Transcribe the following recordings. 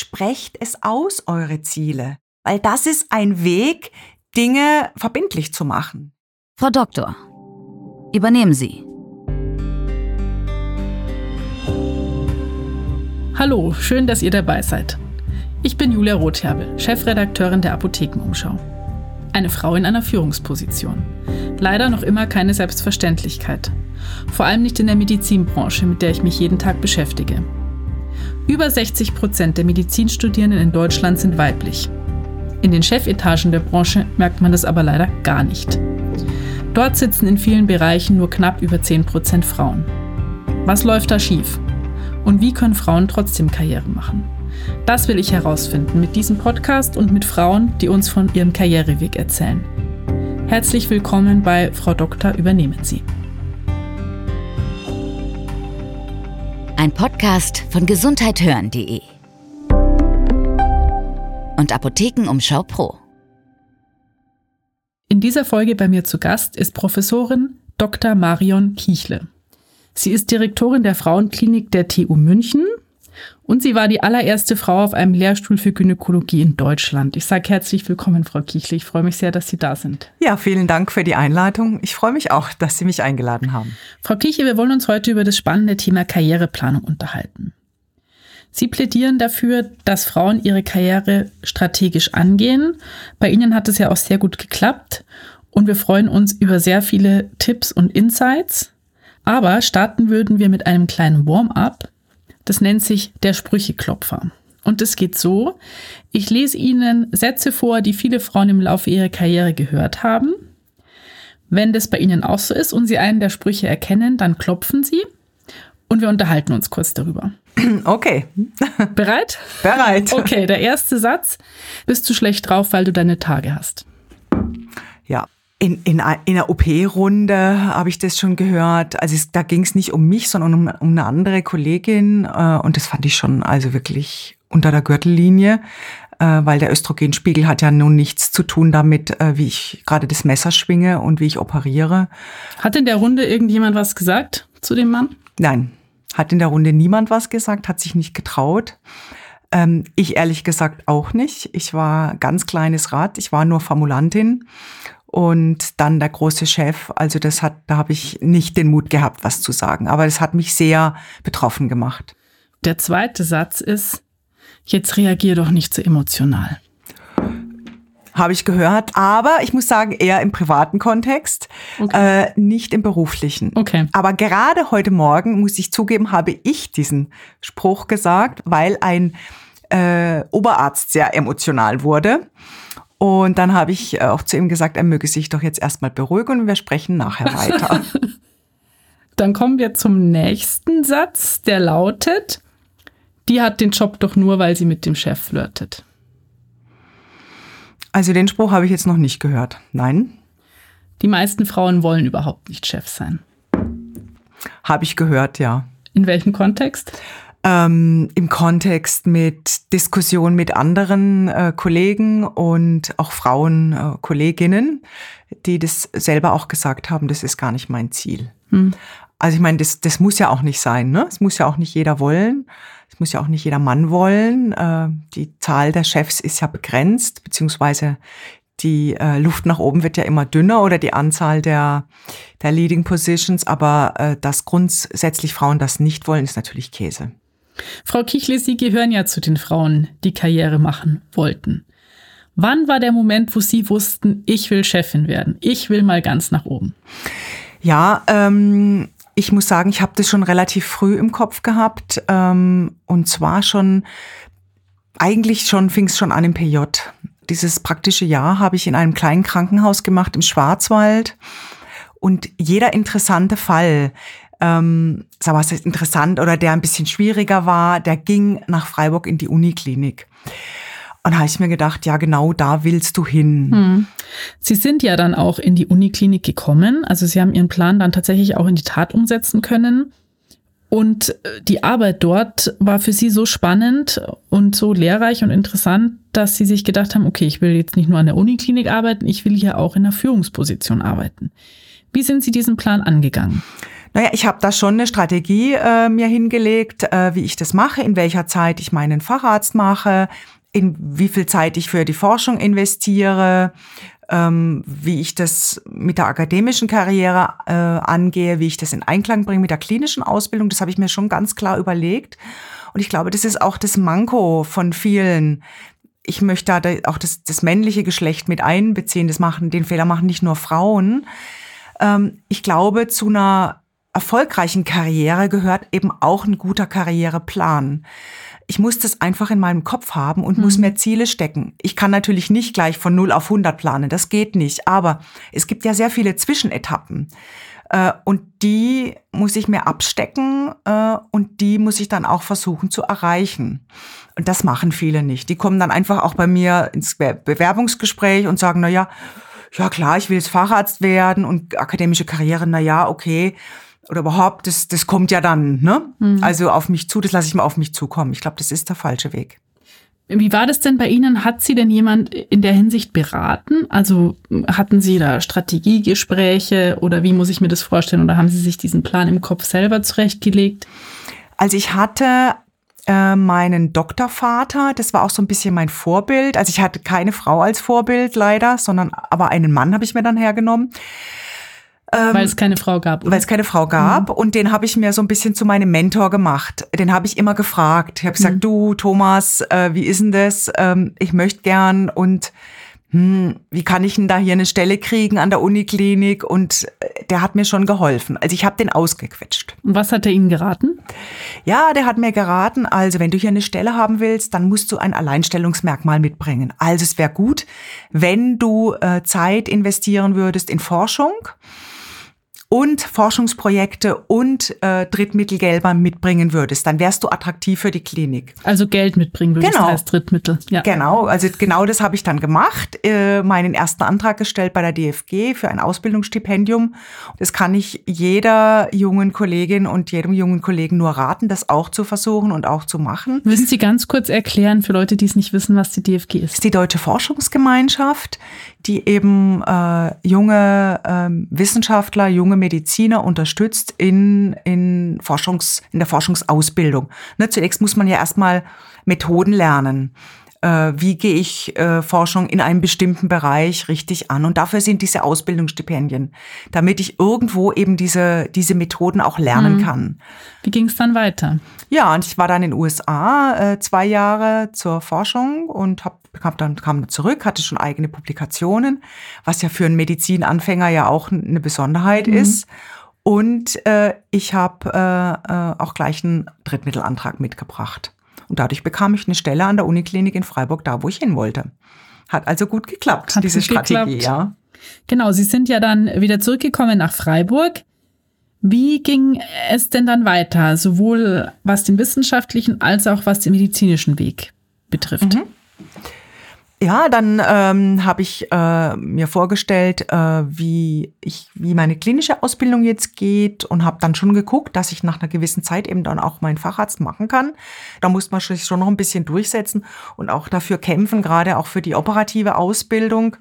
sprecht es aus, eure Ziele. Weil das ist ein Weg, Dinge verbindlich zu machen. Frau Doktor, übernehmen Sie. Hallo, schön, dass ihr dabei seid. Ich bin Julia Rotherbel, Chefredakteurin der Apothekenumschau. Eine Frau in einer Führungsposition. Leider noch immer keine Selbstverständlichkeit. Vor allem nicht in der Medizinbranche, mit der ich mich jeden Tag beschäftige. Über 60 Prozent der Medizinstudierenden in Deutschland sind weiblich. In den Chefetagen der Branche merkt man das aber leider gar nicht. Dort sitzen in vielen Bereichen nur knapp über 10 Prozent Frauen. Was läuft da schief? Und wie können Frauen trotzdem Karriere machen? Das will ich herausfinden mit diesem Podcast und mit Frauen, die uns von ihrem Karriereweg erzählen. Herzlich willkommen bei Frau Doktor, übernehmen Sie. Ein Podcast von gesundheithören.de und Apothekenumschau Pro. In dieser Folge bei mir zu Gast ist Professorin Dr. Marion Kichle. Sie ist Direktorin der Frauenklinik der TU München und sie war die allererste Frau auf einem Lehrstuhl für Gynäkologie in Deutschland. Ich sage herzlich willkommen, Frau Kichle. Ich freue mich sehr, dass Sie da sind. Ja, vielen Dank für die Einladung. Ich freue mich auch, dass Sie mich eingeladen haben. Frau Kichle, wir wollen uns heute über das spannende Thema Karriereplanung unterhalten. Sie plädieren dafür, dass Frauen ihre Karriere strategisch angehen. Bei Ihnen hat es ja auch sehr gut geklappt und wir freuen uns über sehr viele Tipps und Insights. Aber starten würden wir mit einem kleinen Warm-up. Das nennt sich der Sprücheklopfer. Und es geht so, ich lese Ihnen Sätze vor, die viele Frauen im Laufe ihrer Karriere gehört haben. Wenn das bei Ihnen auch so ist und Sie einen der Sprüche erkennen, dann klopfen Sie und wir unterhalten uns kurz darüber. Okay. Bereit? Bereit. Okay, der erste Satz. Bist du schlecht drauf, weil du deine Tage hast? Ja, in, in, in einer OP-Runde habe ich das schon gehört. Also es, da ging es nicht um mich, sondern um, um eine andere Kollegin. Äh, und das fand ich schon also wirklich unter der Gürtellinie, äh, weil der Östrogenspiegel hat ja nun nichts zu tun damit, äh, wie ich gerade das Messer schwinge und wie ich operiere. Hat in der Runde irgendjemand was gesagt zu dem Mann? Nein, hat in der Runde niemand was gesagt, hat sich nicht getraut. Ähm, ich ehrlich gesagt auch nicht. Ich war ganz kleines Rad, ich war nur Formulantin und dann der große Chef. Also das hat, da habe ich nicht den Mut gehabt, was zu sagen. Aber das hat mich sehr betroffen gemacht. Der zweite Satz ist, jetzt reagier doch nicht so emotional. Habe ich gehört, aber ich muss sagen, eher im privaten Kontext, okay. äh, nicht im beruflichen. Okay. Aber gerade heute Morgen, muss ich zugeben, habe ich diesen Spruch gesagt, weil ein äh, Oberarzt sehr emotional wurde. Und dann habe ich äh, auch zu ihm gesagt, er möge sich doch jetzt erstmal beruhigen und wir sprechen nachher weiter. dann kommen wir zum nächsten Satz, der lautet, die hat den Job doch nur, weil sie mit dem Chef flirtet. Also den Spruch habe ich jetzt noch nicht gehört. Nein. Die meisten Frauen wollen überhaupt nicht Chef sein. Habe ich gehört, ja. In welchem Kontext? Ähm, im Kontext mit Diskussion mit anderen äh, Kollegen und auch Frauen, äh, Kolleginnen, die das selber auch gesagt haben, das ist gar nicht mein Ziel. Hm. Also ich meine, das, das muss ja auch nicht sein, ne? Es muss ja auch nicht jeder wollen. Es muss ja auch nicht jeder Mann wollen. Äh, die Zahl der Chefs ist ja begrenzt, beziehungsweise die äh, Luft nach oben wird ja immer dünner oder die Anzahl der, der Leading Positions, aber äh, dass grundsätzlich Frauen das nicht wollen, ist natürlich Käse. Frau Kichle, Sie gehören ja zu den Frauen, die Karriere machen wollten. Wann war der Moment, wo Sie wussten, ich will Chefin werden? Ich will mal ganz nach oben. Ja, ähm, ich muss sagen, ich habe das schon relativ früh im Kopf gehabt. Ähm, und zwar schon, eigentlich schon fing es schon an im PJ. Dieses praktische Jahr habe ich in einem kleinen Krankenhaus gemacht im Schwarzwald. Und jeder interessante Fall, ähm, sag mal, ist interessant oder der ein bisschen schwieriger war, der ging nach Freiburg in die Uniklinik. Und habe ich mir gedacht, ja, genau da willst du hin. Hm. Sie sind ja dann auch in die Uniklinik gekommen. Also Sie haben Ihren Plan dann tatsächlich auch in die Tat umsetzen können. Und äh, die Arbeit dort war für Sie so spannend und so lehrreich und interessant, dass Sie sich gedacht haben, okay, ich will jetzt nicht nur an der Uniklinik arbeiten, ich will hier auch in der Führungsposition arbeiten. Wie sind Sie diesen Plan angegangen? Naja, ich habe da schon eine Strategie äh, mir hingelegt, äh, wie ich das mache, in welcher Zeit ich meinen Facharzt mache, in wie viel Zeit ich für die Forschung investiere, ähm, wie ich das mit der akademischen Karriere äh, angehe, wie ich das in Einklang bringe mit der klinischen Ausbildung. Das habe ich mir schon ganz klar überlegt. Und ich glaube, das ist auch das Manko von vielen. Ich möchte da auch das, das männliche Geschlecht mit einbeziehen. Das machen, den Fehler machen nicht nur Frauen. Ähm, ich glaube, zu einer erfolgreichen Karriere gehört eben auch ein guter Karriereplan. Ich muss das einfach in meinem Kopf haben und mhm. muss mir Ziele stecken. Ich kann natürlich nicht gleich von 0 auf 100 planen, das geht nicht. Aber es gibt ja sehr viele Zwischenetappen. Äh, und die muss ich mir abstecken äh, und die muss ich dann auch versuchen zu erreichen. Und das machen viele nicht. Die kommen dann einfach auch bei mir ins Bewerbungsgespräch und sagen, na ja, ja klar, ich will jetzt Facharzt werden und akademische Karriere, na ja, okay oder überhaupt, das, das kommt ja dann, ne? Mhm. Also auf mich zu, das lasse ich mal auf mich zukommen. Ich glaube, das ist der falsche Weg. Wie war das denn bei Ihnen? Hat Sie denn jemand in der Hinsicht beraten? Also hatten Sie da Strategiegespräche oder wie muss ich mir das vorstellen? Oder haben Sie sich diesen Plan im Kopf selber zurechtgelegt? Also ich hatte äh, meinen Doktorvater, das war auch so ein bisschen mein Vorbild. Also ich hatte keine Frau als Vorbild leider, sondern aber einen Mann habe ich mir dann hergenommen. Ähm, weil es keine Frau gab. Oder? Weil es keine Frau gab. Mhm. Und den habe ich mir so ein bisschen zu meinem Mentor gemacht. Den habe ich immer gefragt. Ich habe gesagt, mhm. du Thomas, äh, wie ist denn das? Ähm, ich möchte gern und hm, wie kann ich denn da hier eine Stelle kriegen an der Uniklinik? Und äh, der hat mir schon geholfen. Also ich habe den ausgequetscht. Und was hat er Ihnen geraten? Ja, der hat mir geraten, also wenn du hier eine Stelle haben willst, dann musst du ein Alleinstellungsmerkmal mitbringen. Also es wäre gut, wenn du äh, Zeit investieren würdest in Forschung und Forschungsprojekte und äh, Drittmittelgelber mitbringen würdest, dann wärst du attraktiv für die Klinik. Also Geld mitbringen würdest genau. als Drittmittel. Ja. Genau, also genau das habe ich dann gemacht, äh, meinen ersten Antrag gestellt bei der DFG für ein Ausbildungsstipendium. Das kann ich jeder jungen Kollegin und jedem jungen Kollegen nur raten, das auch zu versuchen und auch zu machen. Müssen Sie ganz kurz erklären für Leute, die es nicht wissen, was die DFG ist? Das ist die Deutsche Forschungsgemeinschaft, die eben äh, junge äh, Wissenschaftler, junge Mediziner unterstützt in, in, Forschungs, in der Forschungsausbildung. Ne, zunächst muss man ja erstmal Methoden lernen. Äh, wie gehe ich äh, Forschung in einem bestimmten Bereich richtig an? Und dafür sind diese Ausbildungsstipendien, damit ich irgendwo eben diese, diese Methoden auch lernen mhm. kann. Wie ging es dann weiter? Ja, und ich war dann in den USA äh, zwei Jahre zur Forschung und hab, kam dann kam zurück, hatte schon eigene Publikationen, was ja für einen Medizinanfänger ja auch eine Besonderheit mhm. ist. Und äh, ich habe äh, äh, auch gleich einen Drittmittelantrag mitgebracht. Und dadurch bekam ich eine Stelle an der Uniklinik in Freiburg, da wo ich hin wollte. Hat also gut geklappt, Hat diese Strategie, geklappt. ja. Genau, Sie sind ja dann wieder zurückgekommen nach Freiburg. Wie ging es denn dann weiter, sowohl was den wissenschaftlichen als auch was den medizinischen Weg betrifft? Mhm. Ja, dann ähm, habe ich äh, mir vorgestellt, äh, wie ich, wie meine klinische Ausbildung jetzt geht und habe dann schon geguckt, dass ich nach einer gewissen Zeit eben dann auch meinen Facharzt machen kann. Da muss man sich schon noch ein bisschen durchsetzen und auch dafür kämpfen, gerade auch für die operative Ausbildung.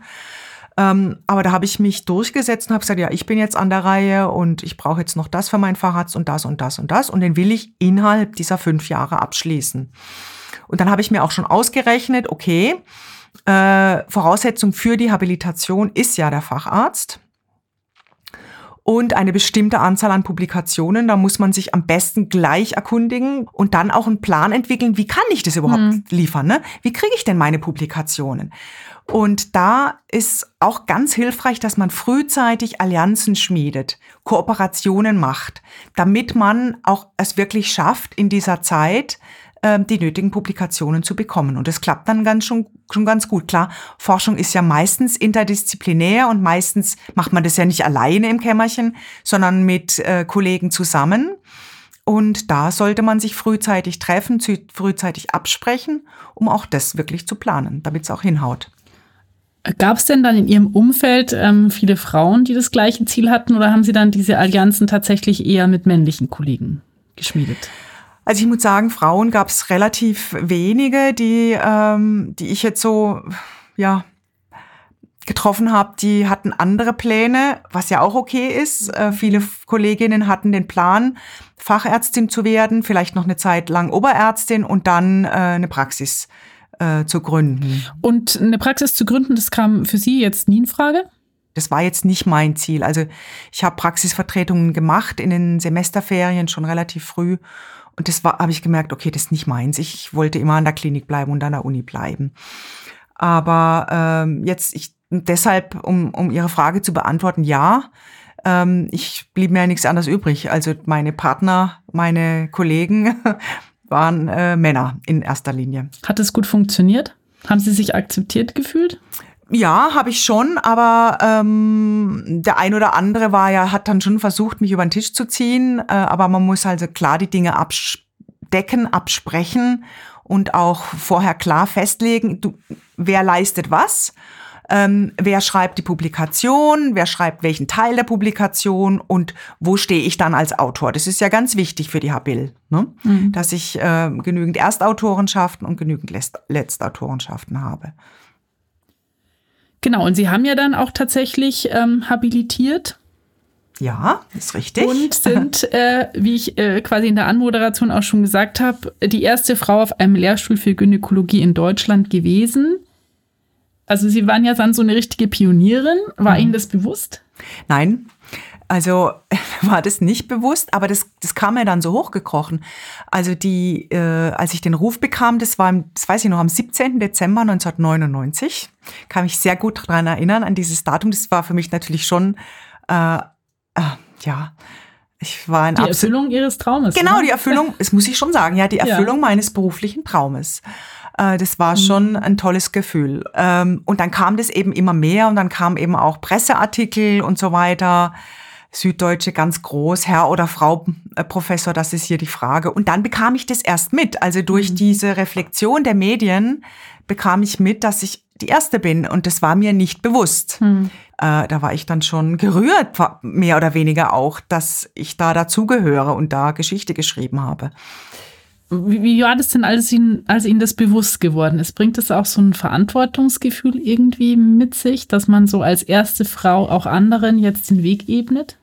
Ähm, aber da habe ich mich durchgesetzt und habe gesagt, ja, ich bin jetzt an der Reihe und ich brauche jetzt noch das für meinen Facharzt und das und das und das und den will ich innerhalb dieser fünf Jahre abschließen. Und dann habe ich mir auch schon ausgerechnet, okay, äh, Voraussetzung für die Habilitation ist ja der Facharzt und eine bestimmte Anzahl an Publikationen. Da muss man sich am besten gleich erkundigen und dann auch einen Plan entwickeln, wie kann ich das überhaupt hm. liefern? Ne? Wie kriege ich denn meine Publikationen? Und da ist auch ganz hilfreich, dass man frühzeitig Allianzen schmiedet, Kooperationen macht, damit man auch es wirklich schafft, in dieser Zeit ähm, die nötigen Publikationen zu bekommen. Und das klappt dann ganz schon, schon ganz gut. Klar, Forschung ist ja meistens interdisziplinär und meistens macht man das ja nicht alleine im Kämmerchen, sondern mit äh, Kollegen zusammen. Und da sollte man sich frühzeitig treffen, frühzeitig absprechen, um auch das wirklich zu planen, damit es auch hinhaut. Gab es denn dann in Ihrem Umfeld ähm, viele Frauen, die das gleiche Ziel hatten, oder haben Sie dann diese Allianzen tatsächlich eher mit männlichen Kollegen geschmiedet? Also ich muss sagen, Frauen gab es relativ wenige, die, ähm, die ich jetzt so, ja, getroffen habe, die hatten andere Pläne, was ja auch okay ist. Äh, viele Kolleginnen hatten den Plan, Fachärztin zu werden, vielleicht noch eine Zeit lang Oberärztin und dann äh, eine Praxis äh, zu gründen. Und eine Praxis zu gründen, das kam für Sie jetzt nie in Frage? Das war jetzt nicht mein Ziel. Also ich habe Praxisvertretungen gemacht in den Semesterferien schon relativ früh. Und das war, habe ich gemerkt, okay, das ist nicht meins. Ich wollte immer an der Klinik bleiben und an der Uni bleiben. Aber ähm, jetzt, ich, deshalb, um, um Ihre Frage zu beantworten, ja, ähm, ich blieb mir ja nichts anderes übrig. Also meine Partner, meine Kollegen waren äh, Männer in erster Linie. Hat es gut funktioniert? Haben Sie sich akzeptiert gefühlt? Ja, habe ich schon, aber ähm, der ein oder andere war ja, hat dann schon versucht, mich über den Tisch zu ziehen. Äh, aber man muss also klar die Dinge abdecken, absprechen und auch vorher klar festlegen, du, wer leistet was. Ähm, wer schreibt die Publikation, wer schreibt welchen Teil der Publikation und wo stehe ich dann als Autor. Das ist ja ganz wichtig für die Habil, ne? Mhm. dass ich äh, genügend Erstautorenschaften und genügend Letztautorenschaften habe. Genau, und Sie haben ja dann auch tatsächlich ähm, habilitiert. Ja, ist richtig. Und sind, äh, wie ich äh, quasi in der Anmoderation auch schon gesagt habe, die erste Frau auf einem Lehrstuhl für Gynäkologie in Deutschland gewesen. Also Sie waren ja dann so eine richtige Pionierin. War mhm. Ihnen das bewusst? Nein, also war das nicht bewusst, aber das, das kam mir dann so hochgekrochen. Also die, äh, als ich den Ruf bekam, das war, das weiß ich noch, am 17. Dezember 1999, kann mich sehr gut daran erinnern, an dieses Datum. Das war für mich natürlich schon, äh, äh, ja, ich war ein Die Erfüllung Ihres Traumes. Genau, ne? die Erfüllung, das muss ich schon sagen, ja, die Erfüllung ja. meines beruflichen Traumes. Äh, das war mhm. schon ein tolles Gefühl. Ähm, und dann kam das eben immer mehr und dann kamen eben auch Presseartikel und so weiter. Süddeutsche ganz groß, Herr oder Frau äh, Professor, das ist hier die Frage. Und dann bekam ich das erst mit. Also durch mhm. diese Reflexion der Medien bekam ich mit, dass ich die Erste bin und das war mir nicht bewusst. Mhm. Äh, da war ich dann schon gerührt, mehr oder weniger auch, dass ich da dazugehöre und da Geschichte geschrieben habe. Wie, wie war das denn, als Ihnen, als Ihnen das bewusst geworden ist? Bringt es auch so ein Verantwortungsgefühl irgendwie mit sich, dass man so als erste Frau auch anderen jetzt den Weg ebnet?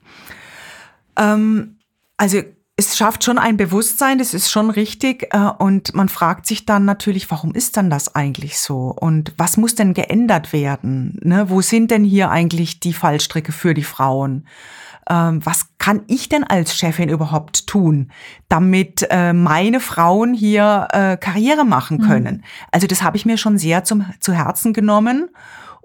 Ähm, also es schafft schon ein Bewusstsein, das ist schon richtig. Äh, und man fragt sich dann natürlich, warum ist dann das eigentlich so? Und was muss denn geändert werden? Ne? Wo sind denn hier eigentlich die Fallstricke für die Frauen? Ähm, was kann ich denn als Chefin überhaupt tun, damit äh, meine Frauen hier äh, Karriere machen mhm. können? Mhm. Also das habe ich mir schon sehr zum, zu Herzen genommen.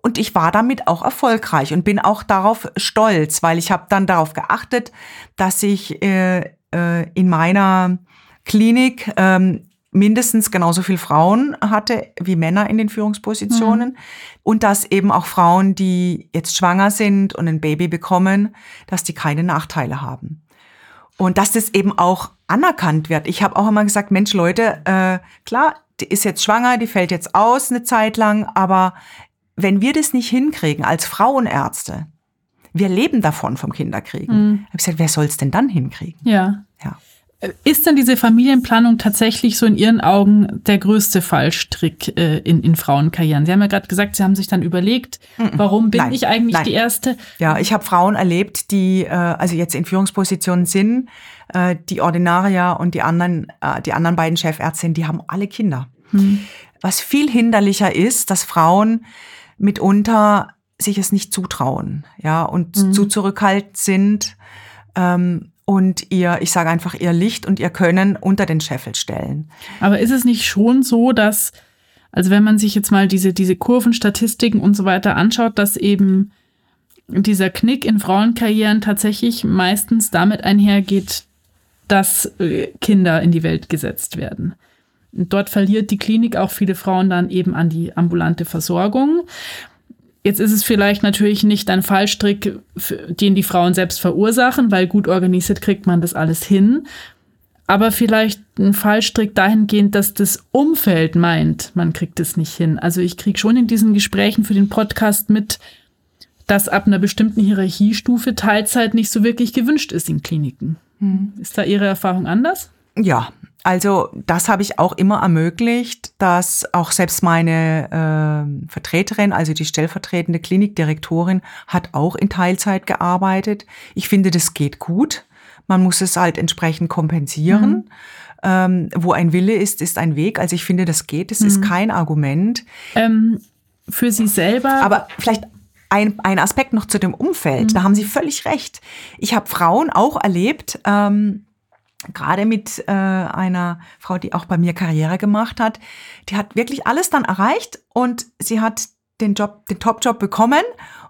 Und ich war damit auch erfolgreich und bin auch darauf stolz, weil ich habe dann darauf geachtet, dass ich äh, äh, in meiner Klinik ähm, mindestens genauso viel Frauen hatte wie Männer in den Führungspositionen mhm. und dass eben auch Frauen, die jetzt schwanger sind und ein Baby bekommen, dass die keine Nachteile haben. Und dass das eben auch anerkannt wird. Ich habe auch immer gesagt, Mensch, Leute, äh, klar, die ist jetzt schwanger, die fällt jetzt aus eine Zeit lang, aber wenn wir das nicht hinkriegen als Frauenärzte, wir leben davon vom Kinderkriegen. Mhm. Ich habe gesagt, wer soll es denn dann hinkriegen? Ja. ja. Ist denn diese Familienplanung tatsächlich so in Ihren Augen der größte Fallstrick äh, in, in Frauenkarrieren? Sie haben ja gerade gesagt, Sie haben sich dann überlegt, warum bin nein, ich eigentlich nein. die Erste? Ja, ich habe Frauen erlebt, die äh, also jetzt in Führungspositionen sind, äh, die Ordinarier und die anderen, äh, die anderen beiden Chefärztinnen, die haben alle Kinder. Mhm. Was viel hinderlicher ist, dass Frauen mitunter sich es nicht zutrauen, ja, und mhm. zu zurückhaltend sind ähm, und ihr, ich sage einfach, ihr Licht und ihr Können unter den Scheffel stellen. Aber ist es nicht schon so, dass, also wenn man sich jetzt mal diese, diese Kurvenstatistiken und so weiter anschaut, dass eben dieser Knick in Frauenkarrieren tatsächlich meistens damit einhergeht, dass äh, Kinder in die Welt gesetzt werden. Dort verliert die Klinik auch viele Frauen dann eben an die ambulante Versorgung. Jetzt ist es vielleicht natürlich nicht ein Fallstrick, den die Frauen selbst verursachen, weil gut organisiert kriegt man das alles hin. Aber vielleicht ein Fallstrick dahingehend, dass das Umfeld meint, man kriegt es nicht hin. Also ich kriege schon in diesen Gesprächen für den Podcast mit, dass ab einer bestimmten Hierarchiestufe Teilzeit nicht so wirklich gewünscht ist in Kliniken. Hm. Ist da Ihre Erfahrung anders? Ja, Also das habe ich auch immer ermöglicht, dass auch selbst meine äh, Vertreterin, also die stellvertretende Klinikdirektorin, hat auch in Teilzeit gearbeitet. Ich finde, das geht gut. Man muss es halt entsprechend kompensieren. Mhm. Ähm, wo ein Wille ist, ist ein Weg. Also ich finde, das geht. Es mhm. ist kein Argument. Ähm, für Sie selber. Aber vielleicht ein, ein Aspekt noch zu dem Umfeld. Mhm. Da haben Sie völlig recht. Ich habe Frauen auch erlebt. Ähm, gerade mit äh, einer Frau, die auch bei mir Karriere gemacht hat, die hat wirklich alles dann erreicht und sie hat den Job, den Top-Job bekommen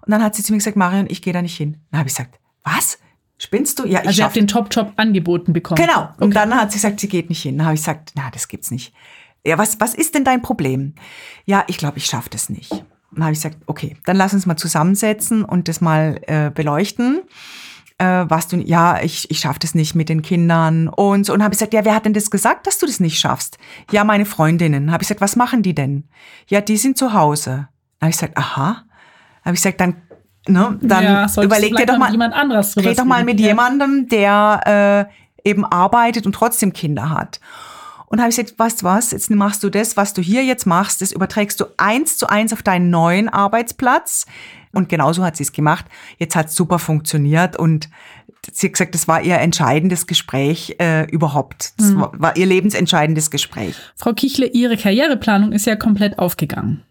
und dann hat sie zu mir gesagt, Marion, ich gehe da nicht hin. Dann habe ich gesagt, was? Spinnst du? Ja, ich also sie hat den Top-Job angeboten bekommen. Genau. Okay. Und dann hat sie gesagt, sie geht nicht hin. Dann habe ich gesagt, na, das gibt's nicht. Ja, was, was ist denn dein Problem? Ja, ich glaube, ich schaffe das nicht. Dann habe ich gesagt, okay, dann lass uns mal zusammensetzen und das mal äh, beleuchten äh, was du, ja, ich, ich schaffe das nicht mit den Kindern und so. Und habe ich gesagt, ja, wer hat denn das gesagt, dass du das nicht schaffst? Ja, meine Freundinnen. Habe ich gesagt, was machen die denn? Ja, die sind zu Hause. Habe ich gesagt, aha. Habe ich gesagt, dann Ne, dann ja, überleg dir doch mal, jemand anderes red doch mal mit ja. jemandem, der äh, eben arbeitet und trotzdem Kinder hat. Und habe ich gesagt, weißt du was, jetzt machst du das, was du hier jetzt machst, das überträgst du eins zu eins auf deinen neuen Arbeitsplatz. Und genauso hat sie es gemacht. Jetzt hat es super funktioniert und sie hat gesagt, das war ihr entscheidendes Gespräch äh, überhaupt. Das mhm. war, war ihr lebensentscheidendes Gespräch. Frau Kichle, Ihre Karriereplanung ist ja komplett aufgegangen.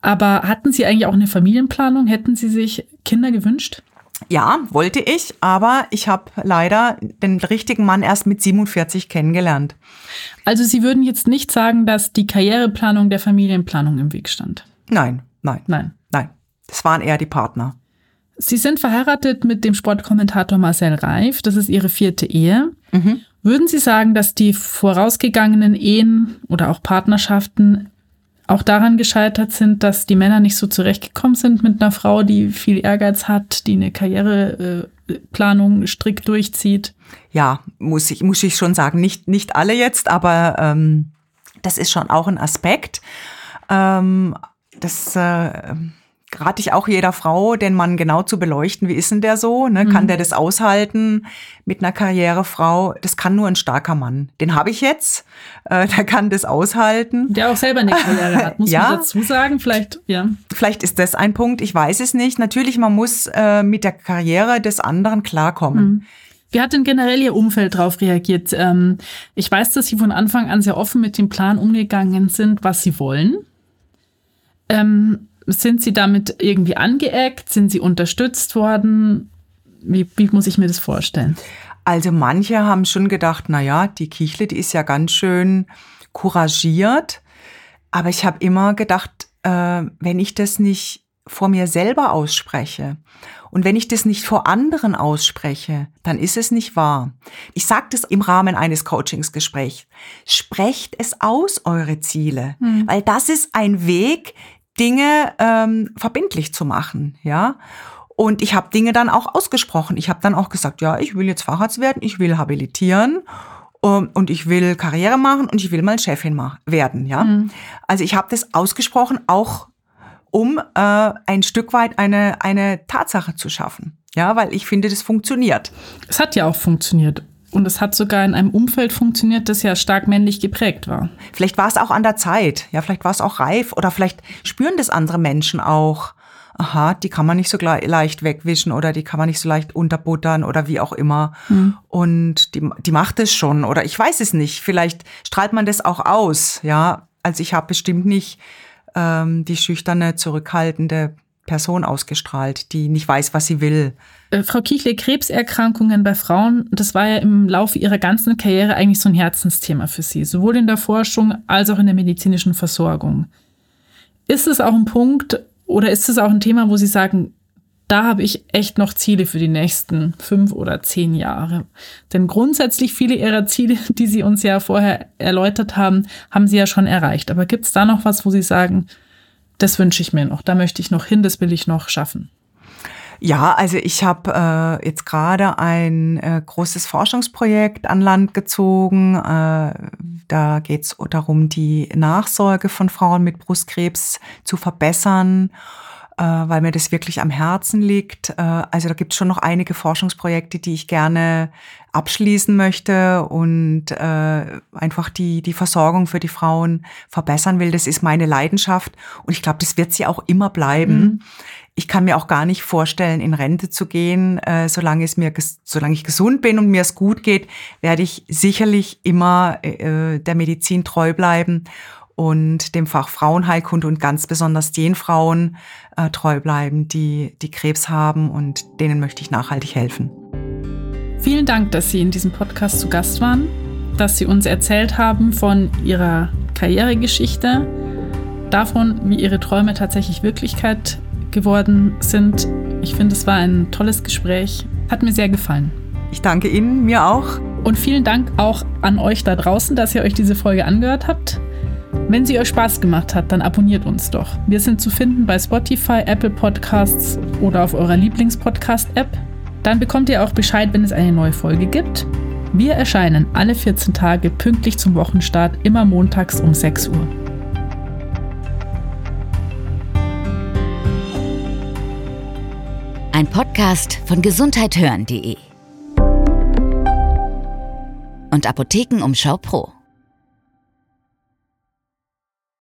Aber hatten Sie eigentlich auch eine Familienplanung? Hätten Sie sich Kinder gewünscht? Ja, wollte ich, aber ich habe leider den richtigen Mann erst mit 47 kennengelernt. Also Sie würden jetzt nicht sagen, dass die Karriereplanung der Familienplanung im Weg stand? Nein, nein. Nein. Das waren eher die Partner. Sie sind verheiratet mit dem Sportkommentator Marcel Reif. Das ist Ihre vierte Ehe. Mhm. Würden Sie sagen, dass die vorausgegangenen Ehen oder auch Partnerschaften auch daran gescheitert sind, dass die Männer nicht so zurechtgekommen sind mit einer Frau, die viel Ehrgeiz hat, die eine Karriereplanung strikt durchzieht? Ja, muss ich, muss ich schon sagen. Nicht, nicht alle jetzt, aber ähm, das ist schon auch ein Aspekt. Ähm, das äh, rate ich auch jeder Frau, den Mann genau zu beleuchten. Wie ist denn der so? Ne? Kann mhm. der das aushalten mit einer Karrierefrau? Das kann nur ein starker Mann. Den habe ich jetzt. Äh, der kann das aushalten. Der auch selber eine Karriere hat, muss ja. man dazu sagen. Vielleicht, ja. Vielleicht ist das ein Punkt. Ich weiß es nicht. Natürlich, man muss äh, mit der Karriere des anderen klarkommen. Mhm. Wie hat denn generell Ihr Umfeld darauf reagiert? Ähm, ich weiß, dass Sie von Anfang an sehr offen mit dem Plan umgegangen sind, was Sie wollen. Ähm, sind Sie damit irgendwie angeeckt? Sind Sie unterstützt worden? Wie, wie muss ich mir das vorstellen? Also manche haben schon gedacht, na ja, die Kichle, die ist ja ganz schön couragiert. Aber ich habe immer gedacht, äh, wenn ich das nicht vor mir selber ausspreche und wenn ich das nicht vor anderen ausspreche, dann ist es nicht wahr. Ich sage das im Rahmen eines Coachingsgesprächs. Sprecht es aus, eure Ziele, hm. weil das ist ein Weg, Dinge ähm, verbindlich zu machen, ja. Und ich habe Dinge dann auch ausgesprochen. Ich habe dann auch gesagt, ja, ich will jetzt Facharzt werden, ich will habilitieren um, ähm, und ich will Karriere machen und ich will mal Chefin werden, ja. Mhm. Also ich habe das ausgesprochen, auch um äh, ein Stück weit eine eine Tatsache zu schaffen, ja, weil ich finde, das funktioniert. Es hat ja auch funktioniert. Und es hat sogar in einem Umfeld funktioniert, das ja stark männlich geprägt war. Vielleicht war es auch an der Zeit, ja, vielleicht war es auch reif oder vielleicht spüren das andere Menschen auch. Aha, die kann man nicht so leicht wegwischen oder die kann man nicht so leicht unterbuttern oder wie auch immer. Mhm. Und die, die macht es schon oder ich weiß es nicht. Vielleicht strahlt man das auch aus, ja. Also ich habe bestimmt nicht ähm, die schüchterne, zurückhaltende Person ausgestrahlt, die nicht weiß, was sie will. Äh, Frau Kichle, Krebserkrankungen bei Frauen, das war ja im Laufe ihrer ganzen Karriere eigentlich so ein Herzensthema für Sie, sowohl in der Forschung als auch in der medizinischen Versorgung. Ist es auch ein Punkt oder ist es auch ein Thema, wo Sie sagen, da habe ich echt noch Ziele für die nächsten fünf oder zehn Jahre. Denn grundsätzlich viele Ihrer Ziele, die Sie uns ja vorher erläutert haben, haben Sie ja schon erreicht. Aber gibt es da noch was, wo Sie sagen, das wünsche ich mir noch, da möchte ich noch hin, das will ich noch schaffen? Ja, also ich habe äh, jetzt gerade ein äh, großes Forschungsprojekt an Land gezogen. Äh, da geht es darum, die Nachsorge von Frauen mit Brustkrebs zu verbessern. Äh, weil mir das wirklich am Herzen liegt. Äh, also da gibt es schon noch einige Forschungsprojekte, die ich gerne abschließen möchte und äh, einfach die, die Versorgung für die Frauen verbessern will. Das ist meine Leidenschaft und ich glaube, das wird sie auch immer bleiben. Mhm. Ich kann mir auch gar nicht vorstellen, in Rente zu gehen, solange es mir, solange ich gesund bin und mir es gut geht, werde ich sicherlich immer der Medizin treu bleiben und dem Fach Frauenheilkunde und ganz besonders den Frauen äh, treu bleiben, die, die Krebs haben und denen möchte ich nachhaltig helfen. Vielen Dank, dass Sie in diesem Podcast zu Gast waren, dass Sie uns erzählt haben von Ihrer Karrieregeschichte, davon, wie Ihre Träume tatsächlich Wirklichkeit geworden sind. Ich finde, es war ein tolles Gespräch. Hat mir sehr gefallen. Ich danke Ihnen, mir auch. Und vielen Dank auch an euch da draußen, dass ihr euch diese Folge angehört habt. Wenn sie euch Spaß gemacht hat, dann abonniert uns doch. Wir sind zu finden bei Spotify, Apple Podcasts oder auf eurer Lieblingspodcast-App. Dann bekommt ihr auch Bescheid, wenn es eine neue Folge gibt. Wir erscheinen alle 14 Tage pünktlich zum Wochenstart, immer montags um 6 Uhr. Ein Podcast von gesundheithören.de und Apothekenumschau Pro.